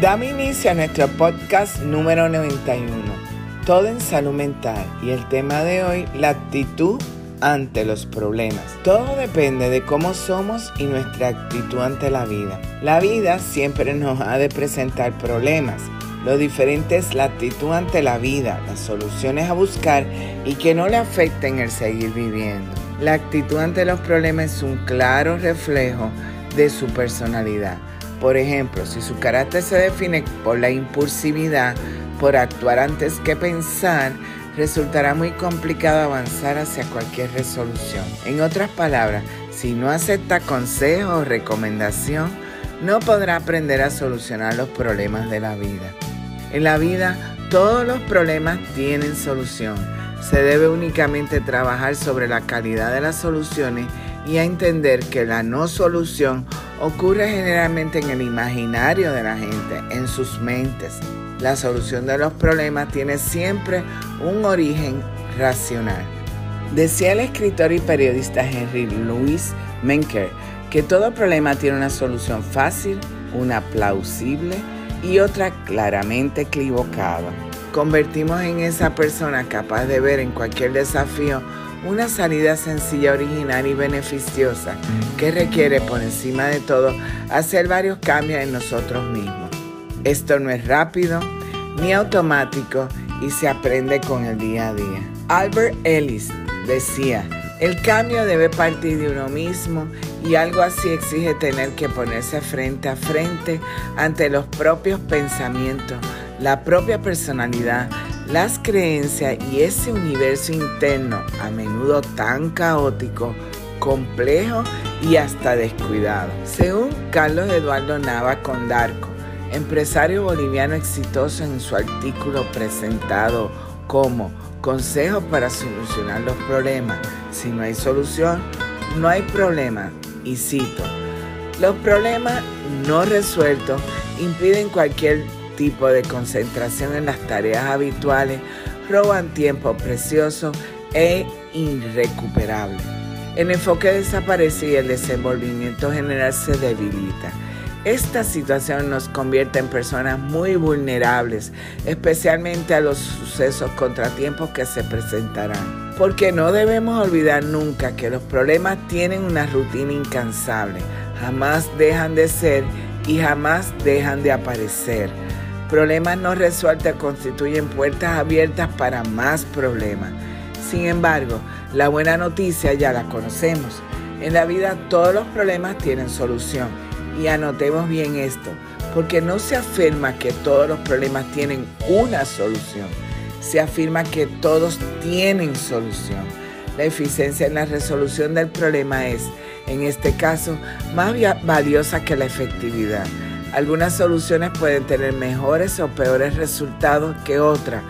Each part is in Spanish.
Dame inicio a nuestro podcast número 91, Todo en Salud Mental, y el tema de hoy, la actitud ante los problemas. Todo depende de cómo somos y nuestra actitud ante la vida. La vida siempre nos ha de presentar problemas. Lo diferente es la actitud ante la vida, las soluciones a buscar y que no le afecten el seguir viviendo. La actitud ante los problemas es un claro reflejo de su personalidad. Por ejemplo, si su carácter se define por la impulsividad, por actuar antes que pensar, resultará muy complicado avanzar hacia cualquier resolución. En otras palabras, si no acepta consejo o recomendación, no podrá aprender a solucionar los problemas de la vida. En la vida, todos los problemas tienen solución. Se debe únicamente trabajar sobre la calidad de las soluciones y a entender que la no solución ocurre generalmente en el imaginario de la gente, en sus mentes. La solución de los problemas tiene siempre un origen racional. Decía el escritor y periodista Henry Louis Menker que todo problema tiene una solución fácil, una plausible y otra claramente equivocada. Convertimos en esa persona capaz de ver en cualquier desafío una salida sencilla, original y beneficiosa que requiere por encima de todo hacer varios cambios en nosotros mismos. Esto no es rápido ni automático y se aprende con el día a día. Albert Ellis decía, el cambio debe partir de uno mismo y algo así exige tener que ponerse frente a frente ante los propios pensamientos, la propia personalidad, las creencias y ese universo interno, a menudo tan caótico, complejo y hasta descuidado. Según Carlos Eduardo Nava Condarco, empresario boliviano exitoso en su artículo presentado como Consejos para solucionar los problemas. Si no hay solución, no hay problema. Y cito, los problemas no resueltos impiden cualquier tipo de concentración en las tareas habituales, roban tiempo precioso e irrecuperable. El enfoque desaparece y el desenvolvimiento general se debilita. Esta situación nos convierte en personas muy vulnerables, especialmente a los sucesos contratiempos que se presentarán. Porque no debemos olvidar nunca que los problemas tienen una rutina incansable, jamás dejan de ser y jamás dejan de aparecer. Problemas no resueltos constituyen puertas abiertas para más problemas. Sin embargo, la buena noticia ya la conocemos. En la vida todos los problemas tienen solución. Y anotemos bien esto, porque no se afirma que todos los problemas tienen una solución. Se afirma que todos tienen solución. La eficiencia en la resolución del problema es, en este caso, más valiosa que la efectividad. Algunas soluciones pueden tener mejores o peores resultados que otras,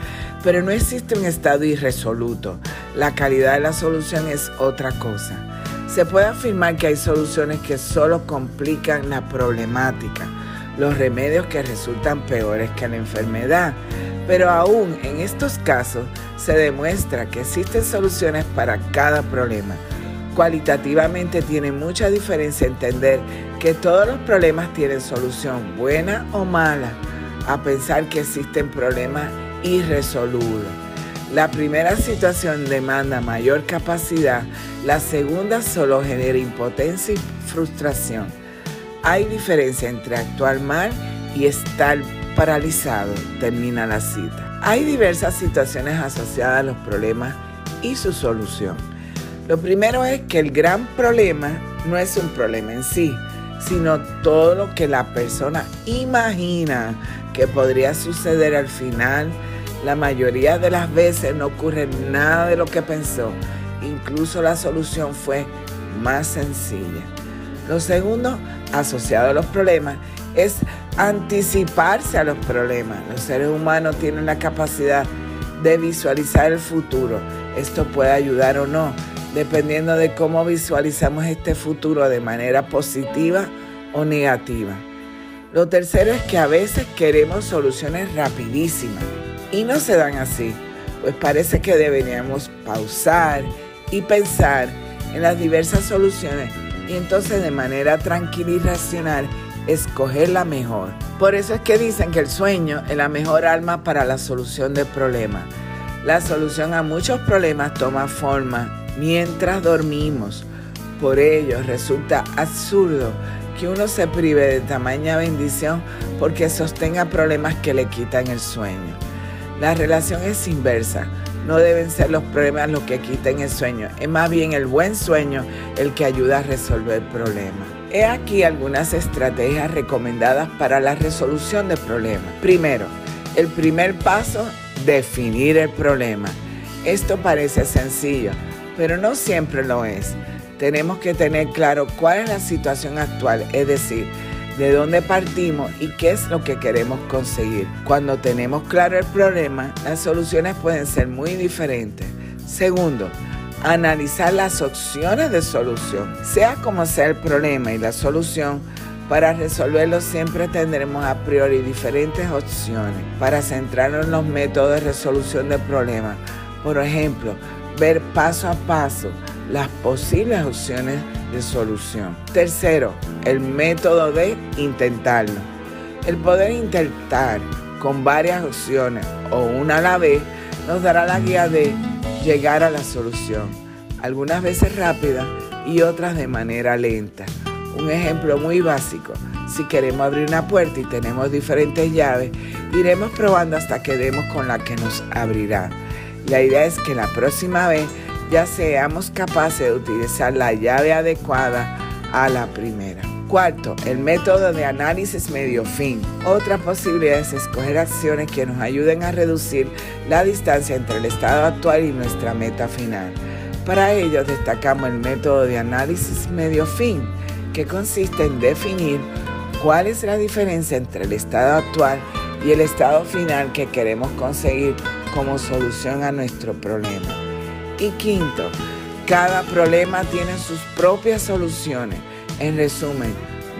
pero no existe un estado irresoluto. La calidad de la solución es otra cosa. Se puede afirmar que hay soluciones que solo complican la problemática, los remedios que resultan peores que la enfermedad. Pero aún en estos casos se demuestra que existen soluciones para cada problema. Cualitativamente tiene mucha diferencia entender que todos los problemas tienen solución, buena o mala, a pensar que existen problemas irresolubles. La primera situación demanda mayor capacidad, la segunda solo genera impotencia y frustración. Hay diferencia entre actuar mal y estar paralizado, termina la cita. Hay diversas situaciones asociadas a los problemas y su solución. Lo primero es que el gran problema no es un problema en sí, sino todo lo que la persona imagina que podría suceder al final. La mayoría de las veces no ocurre nada de lo que pensó. Incluso la solución fue más sencilla. Lo segundo, asociado a los problemas, es anticiparse a los problemas. Los seres humanos tienen la capacidad de visualizar el futuro. Esto puede ayudar o no, dependiendo de cómo visualizamos este futuro de manera positiva o negativa. Lo tercero es que a veces queremos soluciones rapidísimas y no se dan así, pues parece que deberíamos pausar y pensar en las diversas soluciones y entonces de manera tranquila y racional escoger la mejor. Por eso es que dicen que el sueño es la mejor arma para la solución de problemas. La solución a muchos problemas toma forma mientras dormimos. Por ello resulta absurdo que uno se prive de tamaña bendición porque sostenga problemas que le quitan el sueño. La relación es inversa. No deben ser los problemas los que quiten el sueño. Es más bien el buen sueño el que ayuda a resolver problemas. He aquí algunas estrategias recomendadas para la resolución de problemas. Primero, el primer paso, definir el problema. Esto parece sencillo, pero no siempre lo es. Tenemos que tener claro cuál es la situación actual, es decir, de dónde partimos y qué es lo que queremos conseguir. Cuando tenemos claro el problema, las soluciones pueden ser muy diferentes. Segundo, analizar las opciones de solución. Sea como sea el problema y la solución, para resolverlo siempre tendremos a priori diferentes opciones para centrarnos en los métodos de resolución de problemas. Por ejemplo, ver paso a paso las posibles opciones de solución. Tercero, el método de intentarlo. El poder intentar con varias opciones o una a la vez nos dará la guía de llegar a la solución, algunas veces rápida y otras de manera lenta. Un ejemplo muy básico, si queremos abrir una puerta y tenemos diferentes llaves, iremos probando hasta que demos con la que nos abrirá. La idea es que la próxima vez ya seamos capaces de utilizar la llave adecuada a la primera. Cuarto, el método de análisis medio-fin. Otra posibilidad es escoger acciones que nos ayuden a reducir la distancia entre el estado actual y nuestra meta final. Para ello destacamos el método de análisis medio-fin, que consiste en definir cuál es la diferencia entre el estado actual y el estado final que queremos conseguir como solución a nuestro problema. Y quinto, cada problema tiene sus propias soluciones. En resumen,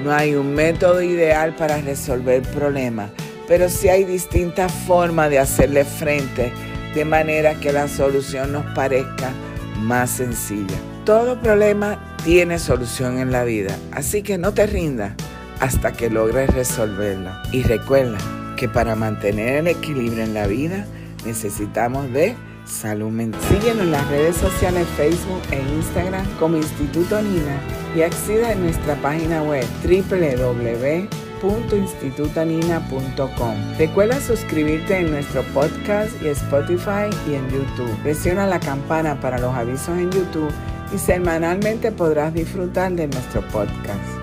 no hay un método ideal para resolver problemas, pero sí hay distintas formas de hacerle frente de manera que la solución nos parezca más sencilla. Todo problema tiene solución en la vida, así que no te rindas hasta que logres resolverlo. Y recuerda que para mantener el equilibrio en la vida necesitamos de salud mental. Síguenos en las redes sociales Facebook e Instagram como Instituto Nina y acceda a nuestra página web www.institutonina.com. Recuerda suscribirte en nuestro podcast y Spotify y en YouTube. Presiona la campana para los avisos en YouTube y semanalmente podrás disfrutar de nuestro podcast.